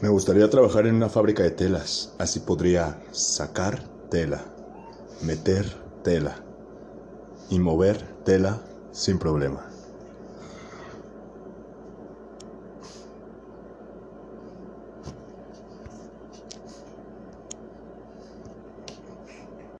Me gustaría trabajar en una fábrica de telas. Así podría sacar tela, meter tela y mover tela sin problema.